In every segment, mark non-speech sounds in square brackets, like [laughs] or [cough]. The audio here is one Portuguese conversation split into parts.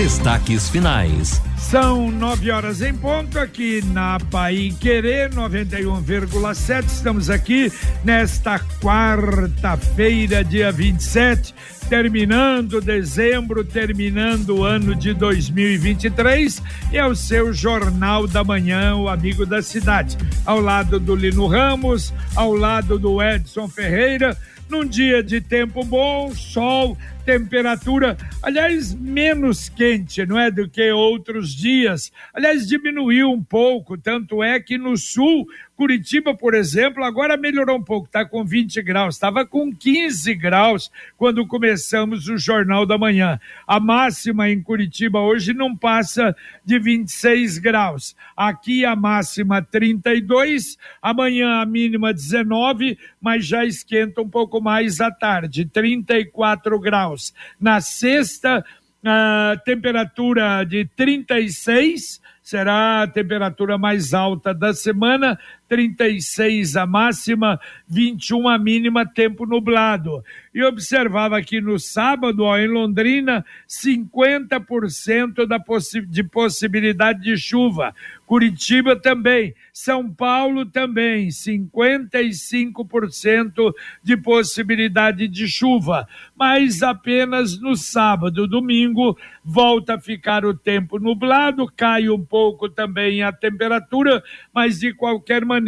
Destaques finais. São nove horas em ponto aqui na Pai Querer 91,7. Estamos aqui nesta quarta-feira, dia 27, terminando dezembro, terminando o ano de 2023. E é o seu Jornal da Manhã, o Amigo da Cidade. Ao lado do Lino Ramos, ao lado do Edson Ferreira num dia de tempo bom, sol, temperatura, aliás, menos quente, não é, do que outros dias. Aliás, diminuiu um pouco, tanto é que no sul Curitiba, por exemplo, agora melhorou um pouco, está com 20 graus, estava com 15 graus quando começamos o Jornal da Manhã. A máxima em Curitiba hoje não passa de 26 graus. Aqui a máxima 32, amanhã a mínima 19, mas já esquenta um pouco mais à tarde, 34 graus. Na sexta, a temperatura de 36 será a temperatura mais alta da semana, 36 a máxima, 21 a mínima, tempo nublado. E observava aqui no sábado, ó, em Londrina, 50% da possi de possibilidade de chuva. Curitiba também, São Paulo também, 55% de possibilidade de chuva, mas apenas no sábado, domingo, volta a ficar o tempo nublado, cai um pouco também a temperatura, mas de qualquer maneira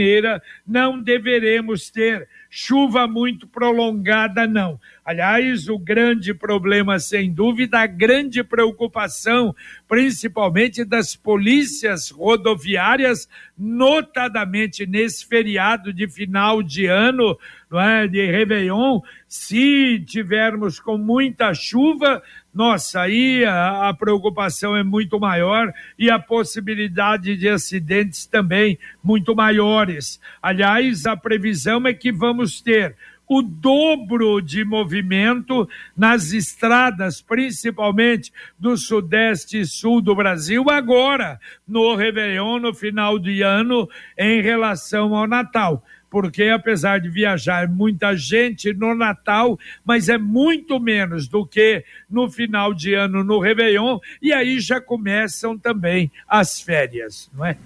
não deveremos ter chuva muito prolongada, não. Aliás, o grande problema, sem dúvida, a grande preocupação, principalmente das polícias rodoviárias, notadamente nesse feriado de final de ano, não é, de Réveillon, se tivermos com muita chuva, nossa, aí a, a, preocupação é muito maior e a possibilidade de acidentes também muito maiores. Aliás, a previsão é que vamos ter o dobro de movimento nas estradas, principalmente do sudeste e sul do Brasil, agora no Réveillon, no final de ano, em relação ao Natal porque apesar de viajar muita gente no Natal, mas é muito menos do que no final de ano no Réveillon, e aí já começam também as férias, não é?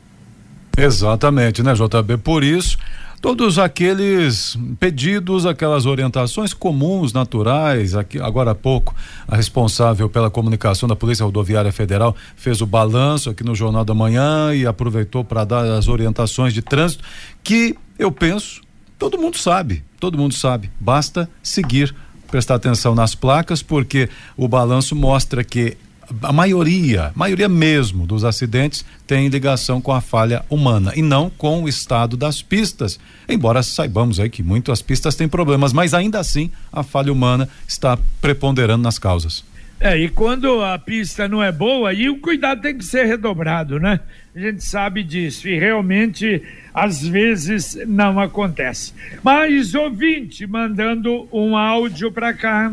Exatamente, né, JB? Por isso, todos aqueles pedidos, aquelas orientações comuns, naturais. Aqui, agora há pouco, a responsável pela comunicação da Polícia Rodoviária Federal fez o balanço aqui no Jornal da Manhã e aproveitou para dar as orientações de trânsito que eu penso, todo mundo sabe, todo mundo sabe, basta seguir, prestar atenção nas placas, porque o balanço mostra que a maioria, maioria mesmo dos acidentes tem ligação com a falha humana e não com o estado das pistas. Embora saibamos aí que muitas pistas têm problemas, mas ainda assim a falha humana está preponderando nas causas. É, e quando a pista não é boa, aí o cuidado tem que ser redobrado, né? A gente sabe disso e realmente às vezes não acontece. Mas ouvinte mandando um áudio para cá.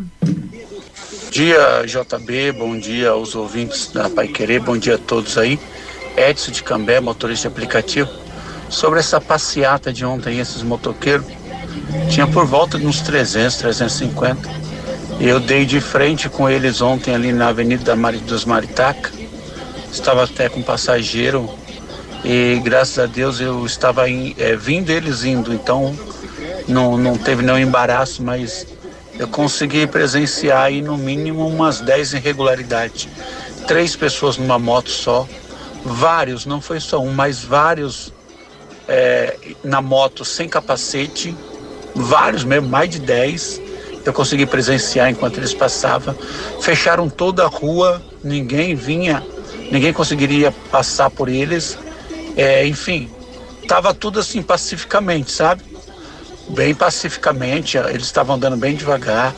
Dia JB, bom dia aos ouvintes da Pai Querer, bom dia a todos aí. Edson de Cambé, motorista aplicativo. Sobre essa passeata de ontem, esses motoqueiros, tinha por volta de uns 300, 350 eu dei de frente com eles ontem ali na Avenida dos Maritaca. Estava até com passageiro e graças a Deus eu estava in, é, vindo eles indo, então não, não teve nenhum embaraço, mas eu consegui presenciar aí no mínimo umas 10 irregularidades. Três pessoas numa moto só, vários, não foi só um, mas vários é, na moto sem capacete, vários mesmo, mais de 10 eu consegui presenciar enquanto eles passavam. Fecharam toda a rua, ninguém vinha, ninguém conseguiria passar por eles. É, enfim, estava tudo assim pacificamente, sabe? Bem pacificamente, eles estavam andando bem devagar,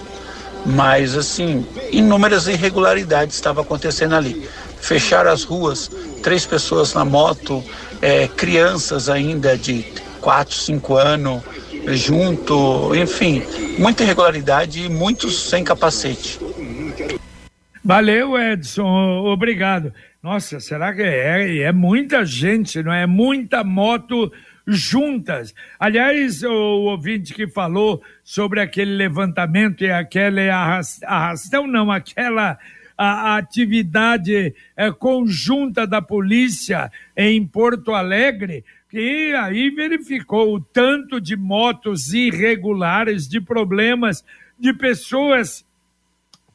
mas assim, inúmeras irregularidades estavam acontecendo ali. Fecharam as ruas, três pessoas na moto, é, crianças ainda de 4, 5 anos, junto, enfim, muita irregularidade e muitos sem capacete. Valeu, Edson, obrigado. Nossa, será que é? É muita gente, não é? Muita moto juntas. Aliás, o ouvinte que falou sobre aquele levantamento e aquela arrastão, não, aquela a, atividade é, conjunta da polícia em Porto Alegre, que aí verificou o tanto de motos irregulares, de problemas, de pessoas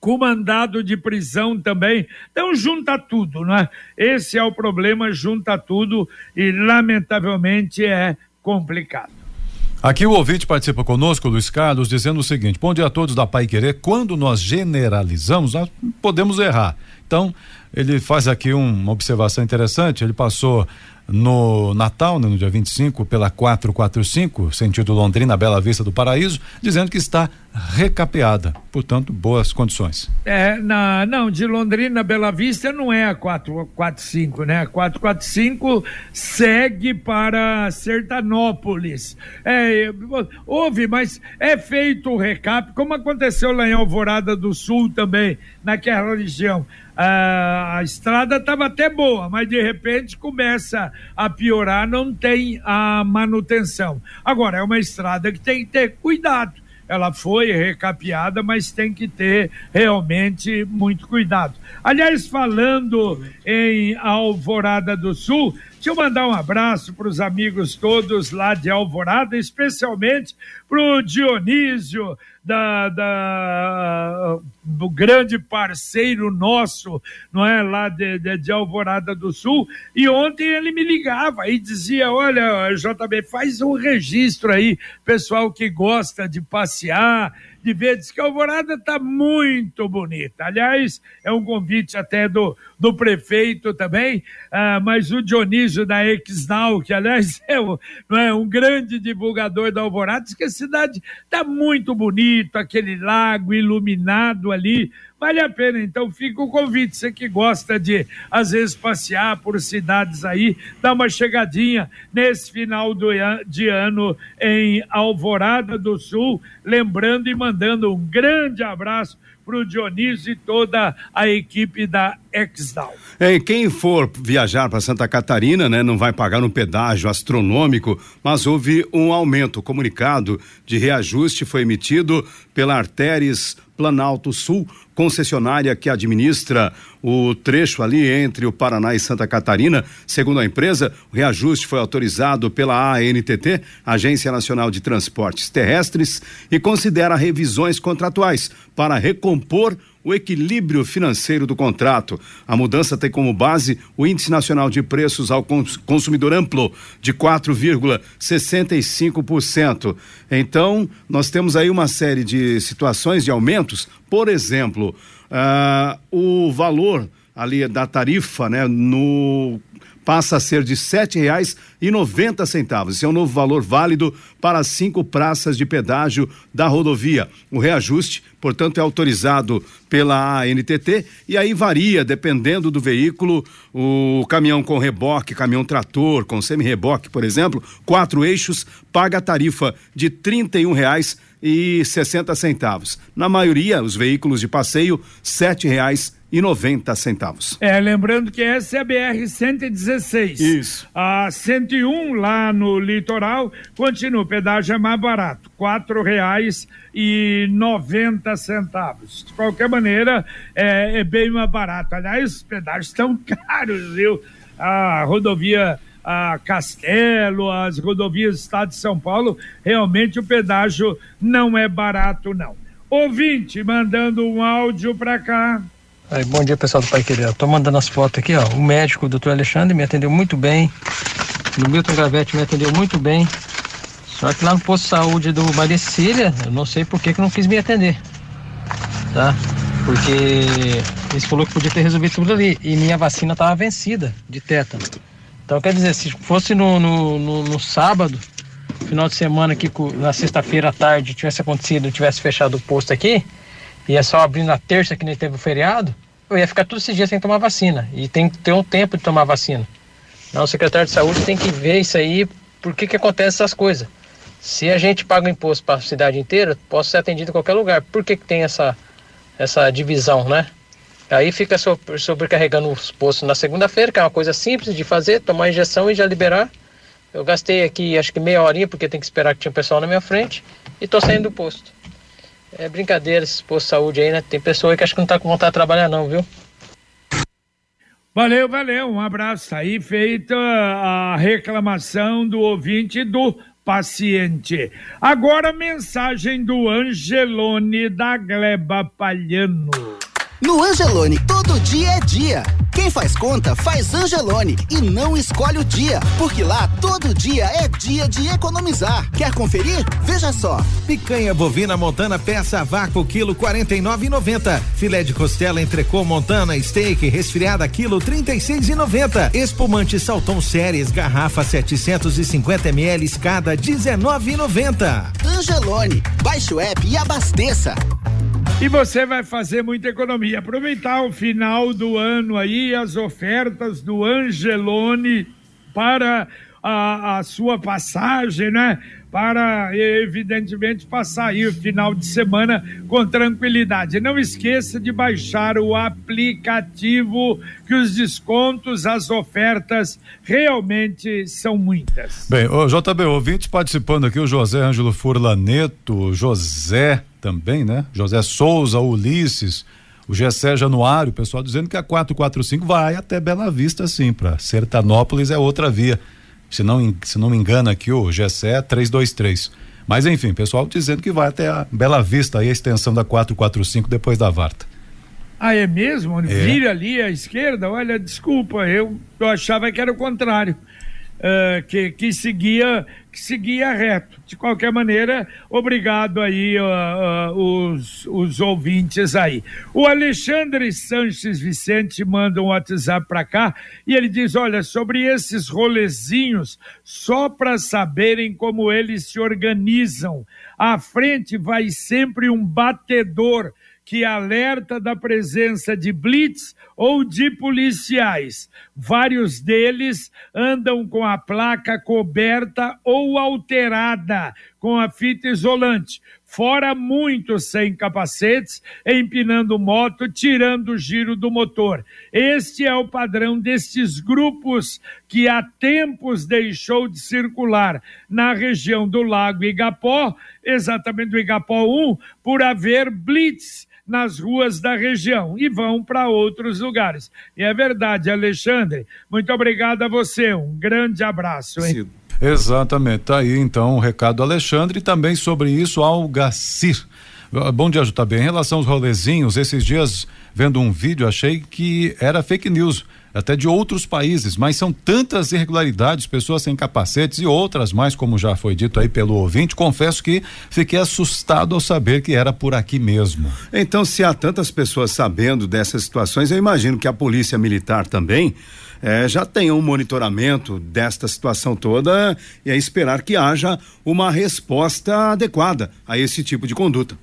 com mandado de prisão também. Então, junta tudo, né? Esse é o problema, junta tudo e, lamentavelmente, é complicado. Aqui o ouvinte participa conosco, Luiz Carlos, dizendo o seguinte: Bom dia a todos da Pai Querer. Quando nós generalizamos, nós podemos errar. Então, ele faz aqui um, uma observação interessante. Ele passou no Natal, né, no dia 25, pela 445, sentido Londrina, Bela Vista do Paraíso, dizendo que está recapeada, portanto, boas condições. É, na, não, de Londrina, Bela Vista não é a 445, né? A 445 segue para Sertanópolis. É, houve, mas é feito o recap, como aconteceu lá em Alvorada do Sul também, naquela região a, a estrada estava até boa, mas de repente começa a piorar, não tem a manutenção. Agora, é uma estrada que tem que ter cuidado. Ela foi recapeada, mas tem que ter realmente muito cuidado. Aliás, falando em Alvorada do Sul, deixa eu mandar um abraço para os amigos todos lá de Alvorada, especialmente para o Dionísio, da, da, do grande parceiro nosso, não é, lá de, de, de, Alvorada do Sul, e ontem ele me ligava e dizia, olha, JB, faz um registro aí, pessoal que gosta de passear, de ver, diz que a Alvorada está muito bonita. Aliás, é um convite até do, do prefeito também, ah, mas o Dionísio da Exnal, que aliás [laughs] é, não é um grande divulgador da Alvorada, diz que a cidade está muito bonita, aquele lago iluminado ali, Vale a pena, então fica o convite. Você que gosta de, às vezes, passear por cidades aí, dá uma chegadinha nesse final do, de ano em Alvorada do Sul. Lembrando e mandando um grande abraço para o Dionísio e toda a equipe da Exdal. É, quem for viajar para Santa Catarina, né, não vai pagar um pedágio astronômico, mas houve um aumento. Comunicado de reajuste foi emitido pela Artéries Planalto Sul, concessionária que administra o trecho ali entre o Paraná e Santa Catarina. Segundo a empresa, o reajuste foi autorizado pela ANTT, Agência Nacional de Transportes Terrestres, e considera revisões contratuais para recompor o equilíbrio financeiro do contrato. A mudança tem como base o Índice Nacional de Preços ao Consumidor Amplo de 4,65%. Então, nós temos aí uma série de situações de aumentos. Por exemplo, uh, o valor ali da tarifa, né, no passa a ser de sete reais e noventa centavos. Esse é um novo valor válido para cinco praças de pedágio da rodovia. O reajuste, portanto, é autorizado pela ANTT e aí varia dependendo do veículo. O caminhão com reboque, caminhão trator com semi-reboque, por exemplo, quatro eixos, paga a tarifa de trinta e um reais e sessenta centavos. Na maioria, os veículos de passeio, sete reais e noventa centavos. É, lembrando que essa é a BR 116. Isso. A 101 lá no litoral continua, o pedágio é mais barato, quatro reais e noventa centavos. De qualquer maneira, é, é bem mais barato. Aliás, os pedágios estão [laughs] caros, viu? A rodovia a Castelo, as rodovias do estado de São Paulo, realmente o pedágio não é barato, não. Ouvinte, mandando um áudio para cá. Aí, bom dia, pessoal do Pai Querer. Estou mandando as fotos aqui, ó. O médico, o doutor Alexandre, me atendeu muito bem. O Milton Gravete me atendeu muito bem. Só que lá no posto de saúde do Maria Cecília, eu não sei por que, que não quis me atender. Tá? Porque eles falou que podia ter resolvido tudo ali. E minha vacina estava vencida de tétano. Então, quer dizer, se fosse no, no, no, no sábado, final de semana aqui, na sexta-feira à tarde, tivesse acontecido, tivesse fechado o posto aqui, e é só abrir na terça que nem teve o feriado, eu ia ficar todos esses dias sem tomar vacina. E tem que ter um tempo de tomar vacina. Então, o secretário de saúde tem que ver isso aí, por que que acontece essas coisas. Se a gente paga o imposto para a cidade inteira, posso ser atendido em qualquer lugar. Por que que tem essa, essa divisão, né? Aí fica sobrecarregando os postos na segunda-feira, que é uma coisa simples de fazer, tomar injeção e já liberar. Eu gastei aqui acho que meia horinha, porque tem que esperar que tinha um pessoal na minha frente, e tô saindo do posto. É brincadeira esse posto de saúde aí, né? Tem pessoa aí que acho que não tá com vontade de trabalhar não, viu? Valeu, valeu. Um abraço. Aí feita a reclamação do ouvinte do paciente. Agora mensagem do Angelone da Gleba Palhano. No Angelone, todo dia é dia. Quem faz conta, faz Angelone e não escolhe o dia, porque lá todo dia é dia de economizar. Quer conferir? Veja só. Picanha bovina montana peça a vácuo quilo 49,90. Filé de costela entrecô montana steak resfriada quilo 36,90. Espumante Salton Séries garrafa 750 ml cada 19,90. Angelone, baixe o app e abasteça. E você vai fazer muita economia. Aproveitar o final do ano aí, as ofertas do Angelone para a, a sua passagem, né? Para, evidentemente, passar aí o final de semana com tranquilidade. Não esqueça de baixar o aplicativo, que os descontos, as ofertas realmente são muitas. Bem, o JB, ouvinte participando aqui, o José Ângelo Furlaneto, José também, né? José Souza, Ulisses, o Gessé Januário, o pessoal dizendo que a 445 vai até Bela Vista, sim, para Sertanópolis é outra via. Se não, se não me engano aqui, o Gessé é 323. Mas enfim, pessoal dizendo que vai até a Bela Vista, aí a extensão da 445 depois da Varta. Ah, é mesmo? É. Vira ali à esquerda? Olha, desculpa, eu, eu achava que era o contrário. Uh, que, que, seguia, que seguia reto. De qualquer maneira, obrigado aí uh, uh, os, os ouvintes aí. O Alexandre Sanches Vicente manda um WhatsApp para cá e ele diz: olha, sobre esses rolezinhos, só para saberem como eles se organizam. À frente vai sempre um batedor que alerta da presença de blitz ou de policiais. Vários deles andam com a placa coberta ou alterada com a fita isolante. Fora muitos sem capacetes, empinando moto, tirando o giro do motor. Este é o padrão destes grupos que há tempos deixou de circular na região do Lago Igapó, exatamente do Igapó 1, por haver blitz nas ruas da região e vão para outros lugares. E é verdade, Alexandre. Muito obrigado a você. Um grande abraço, hein? Sim. Exatamente. Tá aí então o recado Alexandre e também sobre isso Algacir. Bom dia, JB. Em relação aos rolezinhos, esses dias vendo um vídeo achei que era fake news até de outros países, mas são tantas irregularidades, pessoas sem capacetes e outras mais, como já foi dito aí pelo ouvinte. Confesso que fiquei assustado ao saber que era por aqui mesmo. Então, se há tantas pessoas sabendo dessas situações, eu imagino que a polícia militar também eh, já tenha um monitoramento desta situação toda e é esperar que haja uma resposta adequada a esse tipo de conduta.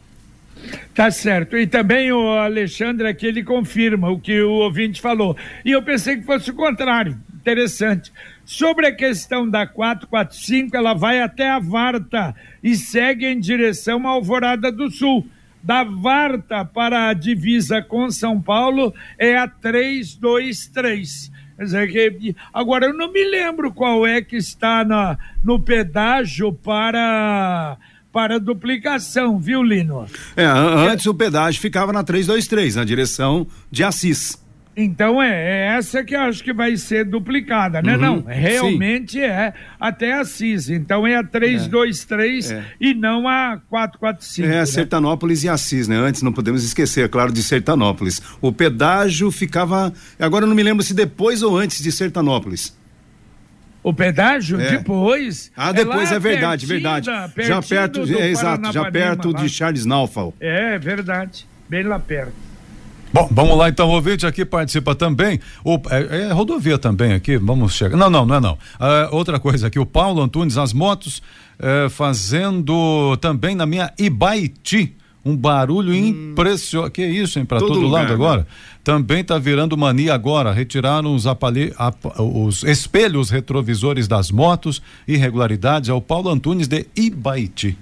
Tá certo. E também o Alexandre aqui, ele confirma o que o ouvinte falou. E eu pensei que fosse o contrário. Interessante. Sobre a questão da 445, ela vai até a Varta e segue em direção à Alvorada do Sul. Da Varta para a divisa com São Paulo é a 323. Agora, eu não me lembro qual é que está na, no pedágio para para duplicação, viu, Lino? É, antes o pedágio ficava na 323, na direção de Assis. Então é, é, essa que eu acho que vai ser duplicada, né? Uhum, não, realmente sim. é até Assis. Então é a 323 é, é. e não a 445. É, né? Sertanópolis e Assis, né? Antes não podemos esquecer, é claro, de Sertanópolis. O pedágio ficava. Agora eu não me lembro se depois ou antes de Sertanópolis. O pedágio? É. Depois. Ah, depois é, é verdade, verdade. Já perto, é, exato, já perto lá. de Charles Naufal. É, verdade. Bem lá perto. Bom, vamos lá então, o ouvinte aqui participa também. O, é, é, rodovia também aqui, vamos chegar. Não, não, não é não. Ah, outra coisa aqui, o Paulo Antunes, as motos é, fazendo também na minha Ibaiti um barulho hum. impressionante. Que isso, hein? Para todo, todo lugar, lado né? Também está virando mania agora. Retiraram os, apalhe... os espelhos retrovisores das motos. Irregularidades. É o Paulo Antunes de Ibaiti.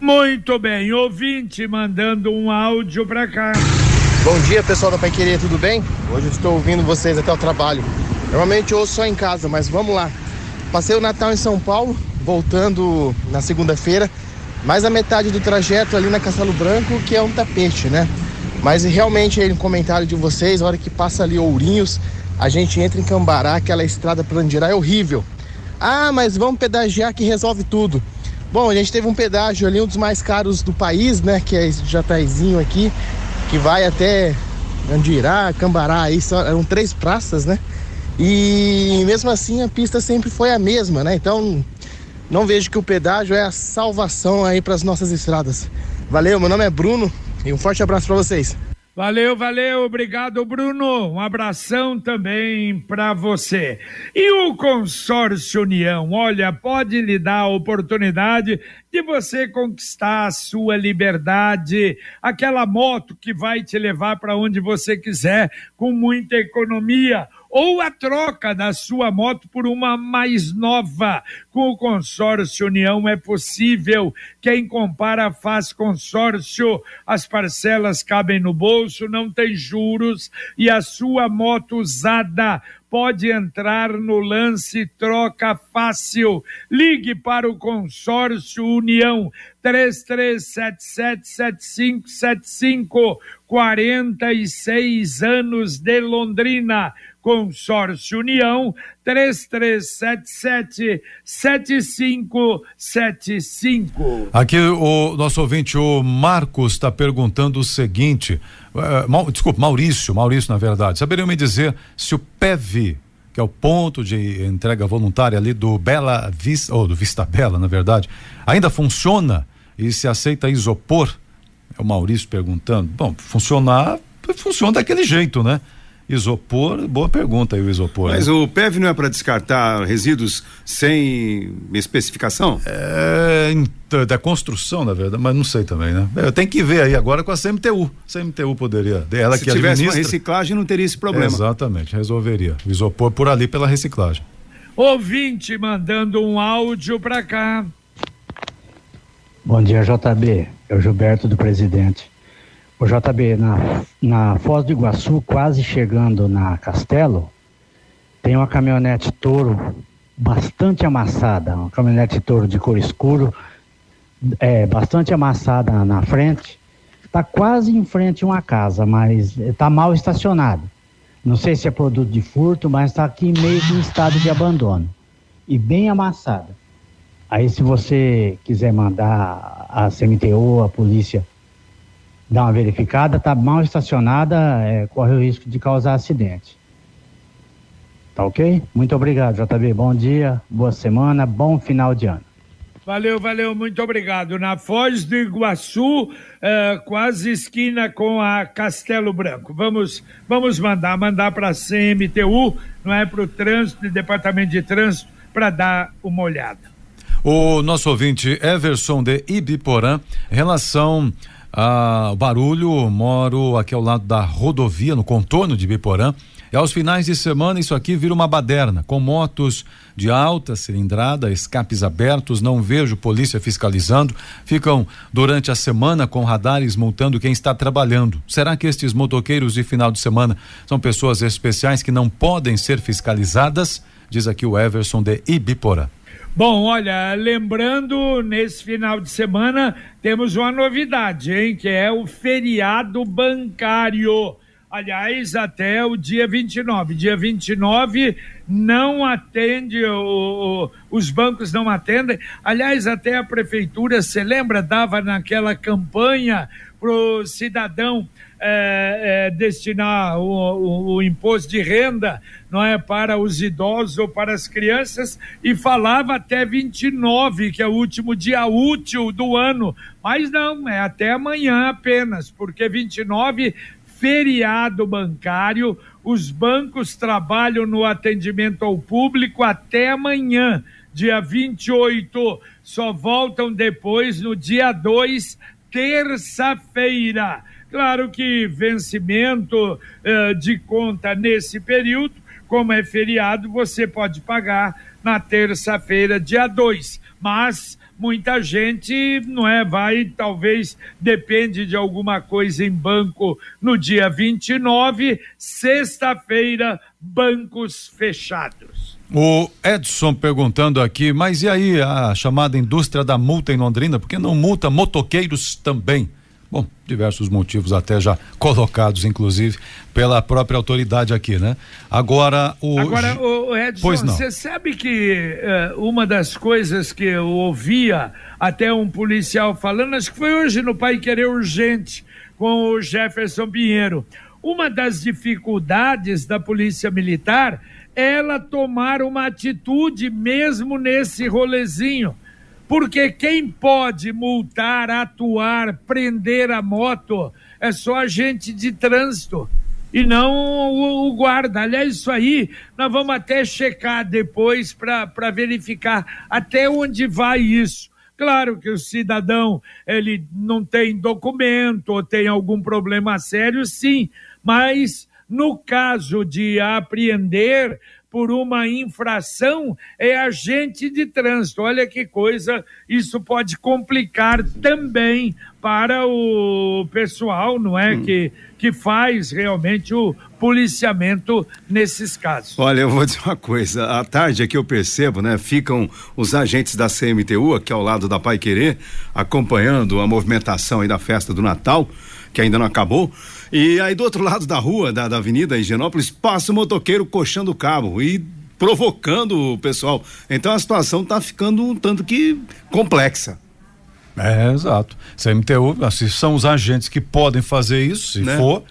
Muito bem, ouvinte mandando um áudio para cá. Bom dia, pessoal da Pai Querer, tudo bem? Hoje eu estou ouvindo vocês até o trabalho. Normalmente eu ouço só em casa, mas vamos lá. Passei o Natal em São Paulo, voltando na segunda-feira, mais a metade do trajeto ali na Castelo Branco, que é um tapete, né? Mas realmente aí no comentário de vocês, a hora que passa ali Ourinhos, a gente entra em Cambará, aquela estrada para Andirá é horrível. Ah, mas vamos pedagiar que resolve tudo. Bom, a gente teve um pedágio ali, um dos mais caros do país, né? Que é esse Jataizinho aqui, que vai até Andirá, Cambará, aí só, eram três praças, né? E mesmo assim a pista sempre foi a mesma, né? Então não vejo que o pedágio é a salvação aí para as nossas estradas. Valeu, meu nome é Bruno e um forte abraço para vocês. Valeu, valeu, obrigado, Bruno. Um abração também para você. E o Consórcio União, olha, pode lhe dar a oportunidade de você conquistar a sua liberdade, aquela moto que vai te levar para onde você quiser com muita economia ou a troca da sua moto por uma mais nova. Com o consórcio União é possível. Quem compara faz consórcio. As parcelas cabem no bolso, não tem juros e a sua moto usada pode entrar no lance troca fácil. Ligue para o consórcio União 33777575, 46 anos de Londrina. Consórcio União 3377 7575. Aqui o nosso ouvinte, o Marcos, está perguntando o seguinte: uh, desculpa, Maurício, Maurício, na verdade, saberiam me dizer se o PEV, que é o ponto de entrega voluntária ali do Bela Vista, ou do Vista Bela, na verdade, ainda funciona e se aceita isopor? É o Maurício perguntando. Bom, funcionar, funciona daquele jeito, né? Isopor, boa pergunta aí o isopor. Mas né? o PEV não é para descartar resíduos sem especificação? É da construção, na verdade, mas não sei também, né? Eu tenho que ver aí agora com a CMTU. CMTU poderia, ela Se que tivesse administra... uma reciclagem não teria esse problema. Exatamente, resolveria. O isopor por ali pela reciclagem. Ouvinte mandando um áudio para cá. Bom dia, JB. É o Gilberto do Presidente. O JB, na, na Foz do Iguaçu, quase chegando na Castelo, tem uma caminhonete touro bastante amassada, uma caminhonete touro de cor escuro, é, bastante amassada na frente. Está quase em frente a uma casa, mas está mal estacionado. Não sei se é produto de furto, mas está aqui meio em estado de abandono. E bem amassada. Aí se você quiser mandar a CMTU, a polícia dar uma verificada, está mal estacionada, é, corre o risco de causar acidente. Tá ok? Muito obrigado, JB. Bom dia, boa semana, bom final de ano. Valeu, valeu, muito obrigado. Na Foz do Iguaçu, eh, quase esquina com a Castelo Branco. Vamos, vamos mandar, mandar para a CMTU, não é para o trânsito, departamento de trânsito, para dar uma olhada. O nosso ouvinte Everson de Ibiporã, em relação ao barulho, moro aqui ao lado da rodovia, no contorno de Ibiporã. E aos finais de semana, isso aqui vira uma baderna, com motos de alta cilindrada, escapes abertos, não vejo polícia fiscalizando, ficam durante a semana com radares multando quem está trabalhando. Será que estes motoqueiros de final de semana são pessoas especiais que não podem ser fiscalizadas? Diz aqui o Everson de Ibiporã. Bom, olha, lembrando, nesse final de semana temos uma novidade, hein? Que é o feriado bancário. Aliás, até o dia 29. Dia 29 não atende, o, os bancos não atendem. Aliás, até a prefeitura, você lembra, dava naquela campanha para o cidadão é, é, destinar o, o, o, imposto de renda não é para os idosos ou para as crianças e falava até 29, que é o último dia útil do ano. Mas não, é até amanhã apenas, porque 29 feriado bancário, os bancos trabalham no atendimento ao público até amanhã, dia 28. Só voltam depois no dia 2, terça-feira. Claro que vencimento uh, de conta nesse período, como é feriado, você pode pagar na terça-feira, dia 2. Mas muita gente não é vai talvez depende de alguma coisa em banco no dia 29 sexta-feira bancos fechados O Edson perguntando aqui, mas e aí a chamada indústria da multa em Londrina? Por que não multa motoqueiros também? Bom, diversos motivos até já colocados, inclusive, pela própria autoridade aqui, né? Agora, o. Agora, o Edson, você sabe que uh, uma das coisas que eu ouvia até um policial falando, acho que foi hoje no Pai Querer Urgente, com o Jefferson Pinheiro. Uma das dificuldades da Polícia Militar é ela tomar uma atitude mesmo nesse rolezinho porque quem pode multar, atuar, prender a moto é só agente de trânsito e não o, o guarda. Aliás, isso aí nós vamos até checar depois para verificar até onde vai isso. Claro que o cidadão ele não tem documento ou tem algum problema sério, sim, mas no caso de apreender, por uma infração é agente de trânsito. Olha que coisa, isso pode complicar também para o pessoal, não é? Hum. Que, que faz realmente o policiamento nesses casos. Olha, eu vou dizer uma coisa, à tarde aqui eu percebo, né? Ficam os agentes da CMTU aqui ao lado da Pai Querer, acompanhando a movimentação aí da festa do Natal, que ainda não acabou. E aí do outro lado da rua, da, da Avenida Higienópolis, passa o motoqueiro coxando o cabo e provocando o pessoal. Então a situação está ficando um tanto que complexa. É, exato. CMTU, assim, são os agentes que podem fazer isso, se né? for.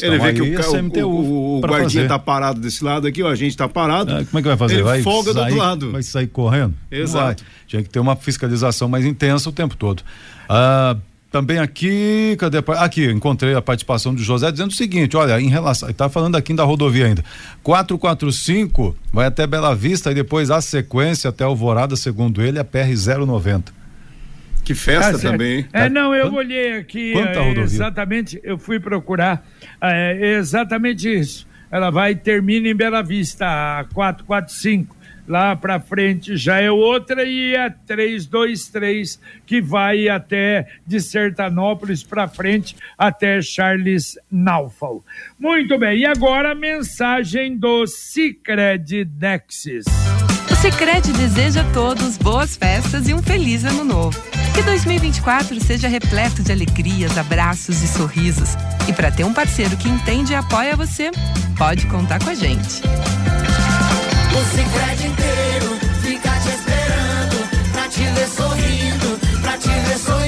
Ele vê que o, CMTU o, o, o guardinha está parado desse lado aqui, o agente está parado. É, como é que vai fazer? Ele vai folga sair, do outro lado. Vai sair correndo? Exato. Tinha que ter uma fiscalização mais intensa o tempo todo. Ah, também aqui, cadê? Aqui, encontrei a participação do José dizendo o seguinte: olha, em relação. Está falando aqui da rodovia ainda. 445 vai até Bela Vista e depois a sequência até Alvorada, segundo ele, a PR 090. Que festa tá também. É, não, eu olhei aqui. Quanta é, rodovia? Exatamente, eu fui procurar. É, exatamente isso. Ela vai termina em Bela Vista, a 445 lá para frente já é outra e é 323 que vai até de Sertanópolis para frente até Charles Naufal. Muito bem, e agora a mensagem do Cicred Dexis. O Cicred deseja a todos boas festas e um feliz ano novo. Que 2024 seja repleto de alegrias, abraços e sorrisos. E para ter um parceiro que entende e apoia você, pode contar com a gente. O Cicred inteiro fica te esperando pra te ver sorrindo, pra te ver sonhando.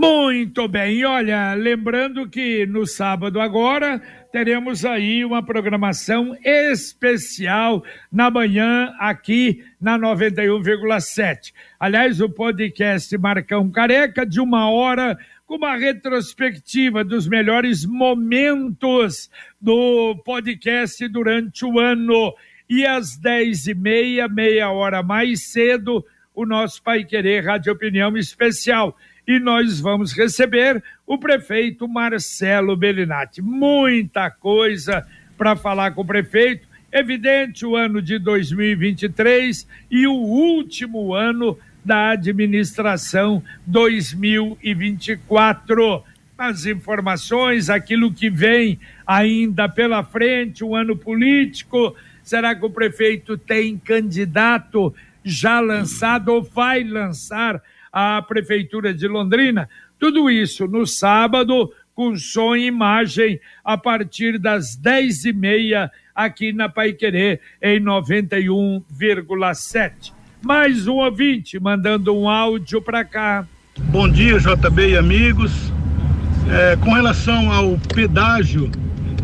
Muito bem, e olha, lembrando que no sábado agora teremos aí uma programação especial na manhã aqui na 91,7. Aliás, o podcast Marcão Careca de uma hora com uma retrospectiva dos melhores momentos do podcast durante o ano. E às dez e meia, meia hora mais cedo, o nosso Pai Querer Rádio Opinião Especial e nós vamos receber o prefeito Marcelo Bellinati. Muita coisa para falar com o prefeito. Evidente o ano de 2023 e o último ano da administração 2024. As informações, aquilo que vem ainda pela frente, o um ano político. Será que o prefeito tem candidato já lançado ou vai lançar à Prefeitura de Londrina. Tudo isso no sábado, com som e imagem, a partir das dez e meia, aqui na Paiquerê, em 91,7. Mais um ouvinte mandando um áudio para cá. Bom dia, JB e amigos. É, com relação ao pedágio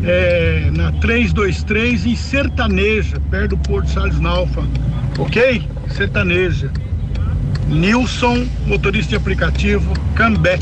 é, na 323 em Sertaneja, perto do Porto Salles Nalfa, ok? Sertaneja. Nilson, motorista de aplicativo, Cambé.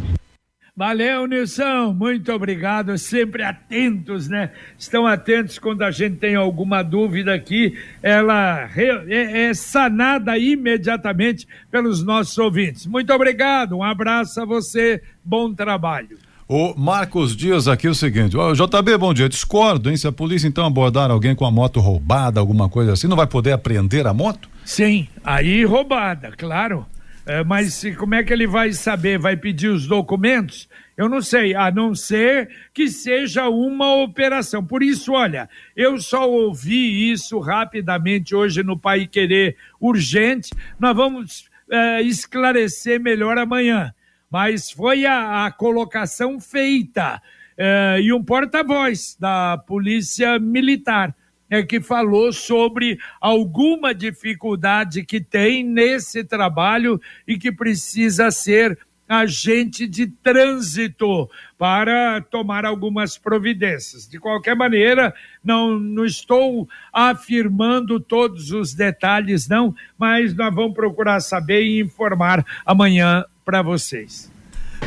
Valeu, Nilson, muito obrigado. Sempre atentos, né? Estão atentos quando a gente tem alguma dúvida aqui. Ela é, é sanada imediatamente pelos nossos ouvintes. Muito obrigado, um abraço a você, bom trabalho. O Marcos Dias aqui é o seguinte, ó, JB, bom dia, discordo, hein? Se a polícia então abordar alguém com a moto roubada, alguma coisa assim, não vai poder apreender a moto? Sim, aí roubada, claro É, mas como é que ele vai saber? Vai pedir os documentos? Eu não sei, a não ser que seja uma operação. Por isso, olha, eu só ouvi isso rapidamente hoje no Pai Querer Urgente. Nós vamos é, esclarecer melhor amanhã. Mas foi a, a colocação feita. É, e um porta-voz da Polícia Militar é que falou sobre alguma dificuldade que tem nesse trabalho e que precisa ser agente de trânsito para tomar algumas providências. De qualquer maneira, não, não estou afirmando todos os detalhes, não, mas nós vamos procurar saber e informar amanhã para vocês.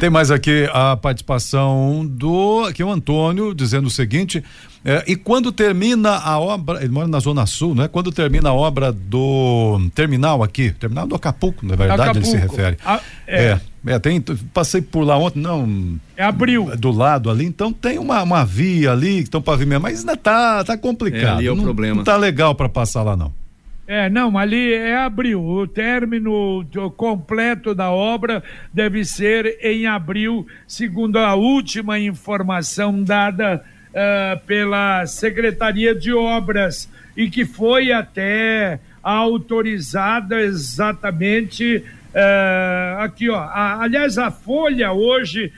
Tem mais aqui a participação do aqui o Antônio dizendo o seguinte: é, e quando termina a obra, ele mora na Zona Sul, né? Quando termina a obra do terminal aqui, terminal do Acapulco, na verdade, Acapulco. ele se refere. A, é. é. É, tem, passei por lá ontem, não. É abril. Do lado ali, então tem uma, uma via ali que estão pavimentando, mas ainda tá, tá complicado. É, ali é o não, problema. Não tá legal para passar lá, não. É, não, ali é abril. O término completo da obra deve ser em abril, segundo a última informação dada uh, pela Secretaria de Obras e que foi até autorizada exatamente uh, aqui, ó. A, aliás, a Folha hoje,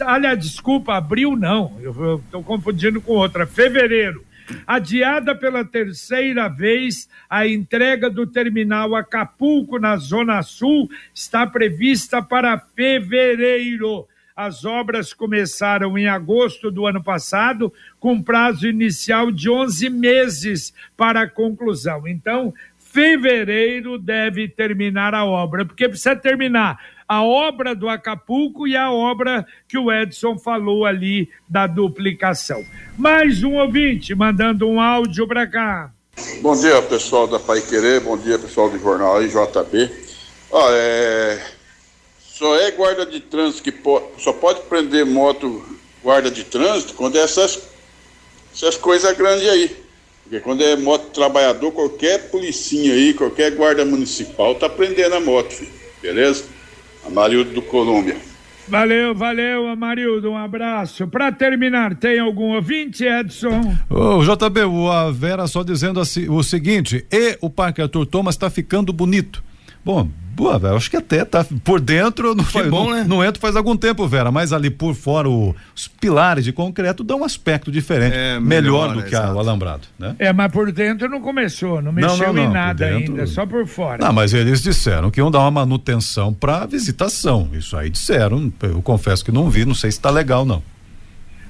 aliás, desculpa, abril não, eu estou confundindo com outra, fevereiro Adiada pela terceira vez, a entrega do terminal Acapulco, na Zona Sul, está prevista para fevereiro. As obras começaram em agosto do ano passado, com prazo inicial de 11 meses para a conclusão. Então, fevereiro deve terminar a obra, porque precisa terminar a obra do Acapulco e a obra que o Edson falou ali da duplicação. Mais um ouvinte mandando um áudio para cá. Bom dia, pessoal da Pai Querer, bom dia, pessoal do jornal aí, JB. Ó, é... Só é guarda de trânsito que pode, só pode prender moto guarda de trânsito quando é essas, essas coisas grandes aí. Porque quando é moto trabalhador, qualquer policinha aí, qualquer guarda municipal tá prendendo a moto, filho. beleza? Amarildo do Colômbia. Valeu, valeu, Amarildo, um abraço. Para terminar, tem algum ouvinte, Edson? O JB, a Vera só dizendo assim, o seguinte, e o Parque Arthur Thomas está ficando bonito. Bom, boa, velho, acho que até tá por dentro, não, faz, bom, não, né? não entro faz algum tempo, Vera, mas ali por fora o, os pilares de concreto dão um aspecto diferente, é, melhor, melhor, do que a, o alambrado, né? É, mas por dentro não começou, não mexeu não, não, em nada dentro... ainda, só por fora. Não, mas eles disseram que iam dar uma manutenção para visitação, isso aí disseram, eu confesso que não vi, não sei se está legal não.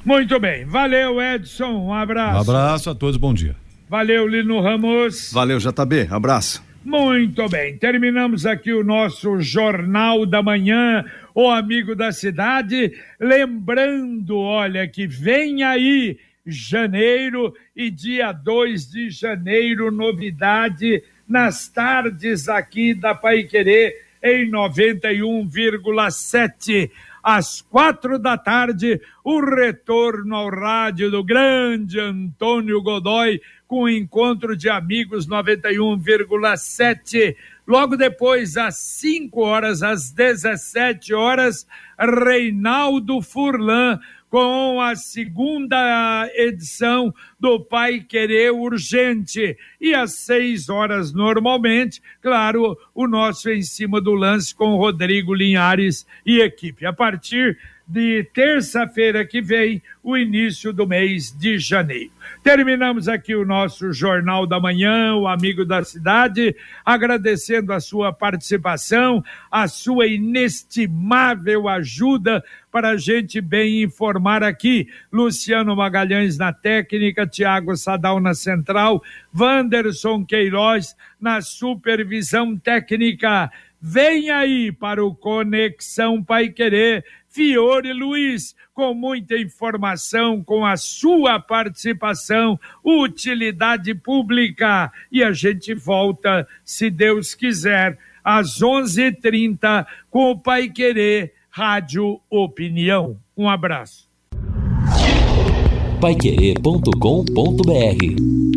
Muito bem, valeu Edson, um abraço. Um abraço a todos, bom dia. Valeu Lino Ramos. Valeu JB, abraço. Muito bem, terminamos aqui o nosso Jornal da Manhã, o amigo da cidade. Lembrando, olha, que vem aí janeiro e dia 2 de janeiro, novidade nas tardes aqui da Pai Querer em 91,7 às quatro da tarde, o retorno ao rádio do grande Antônio Godoy com o encontro de amigos 91,7. Logo depois, às 5 horas, às 17 horas, Reinaldo Furlan com a segunda edição do Pai Querer Urgente. E às seis horas, normalmente, claro, o nosso em cima do lance com Rodrigo Linhares e equipe. A partir de terça-feira que vem, o início do mês de janeiro. Terminamos aqui o nosso Jornal da Manhã, o Amigo da Cidade, agradecendo a sua participação, a sua inestimável ajuda para a gente bem informar aqui. Luciano Magalhães na técnica, Tiago Sadal na central, Wanderson Queiroz na supervisão técnica. Vem aí para o Conexão Pai Querer Fiore Luiz, com muita informação, com a sua participação, utilidade pública. E a gente volta, se Deus quiser, às 11:30 com o Pai Querer Rádio Opinião. Um abraço. Paiquerê.com.br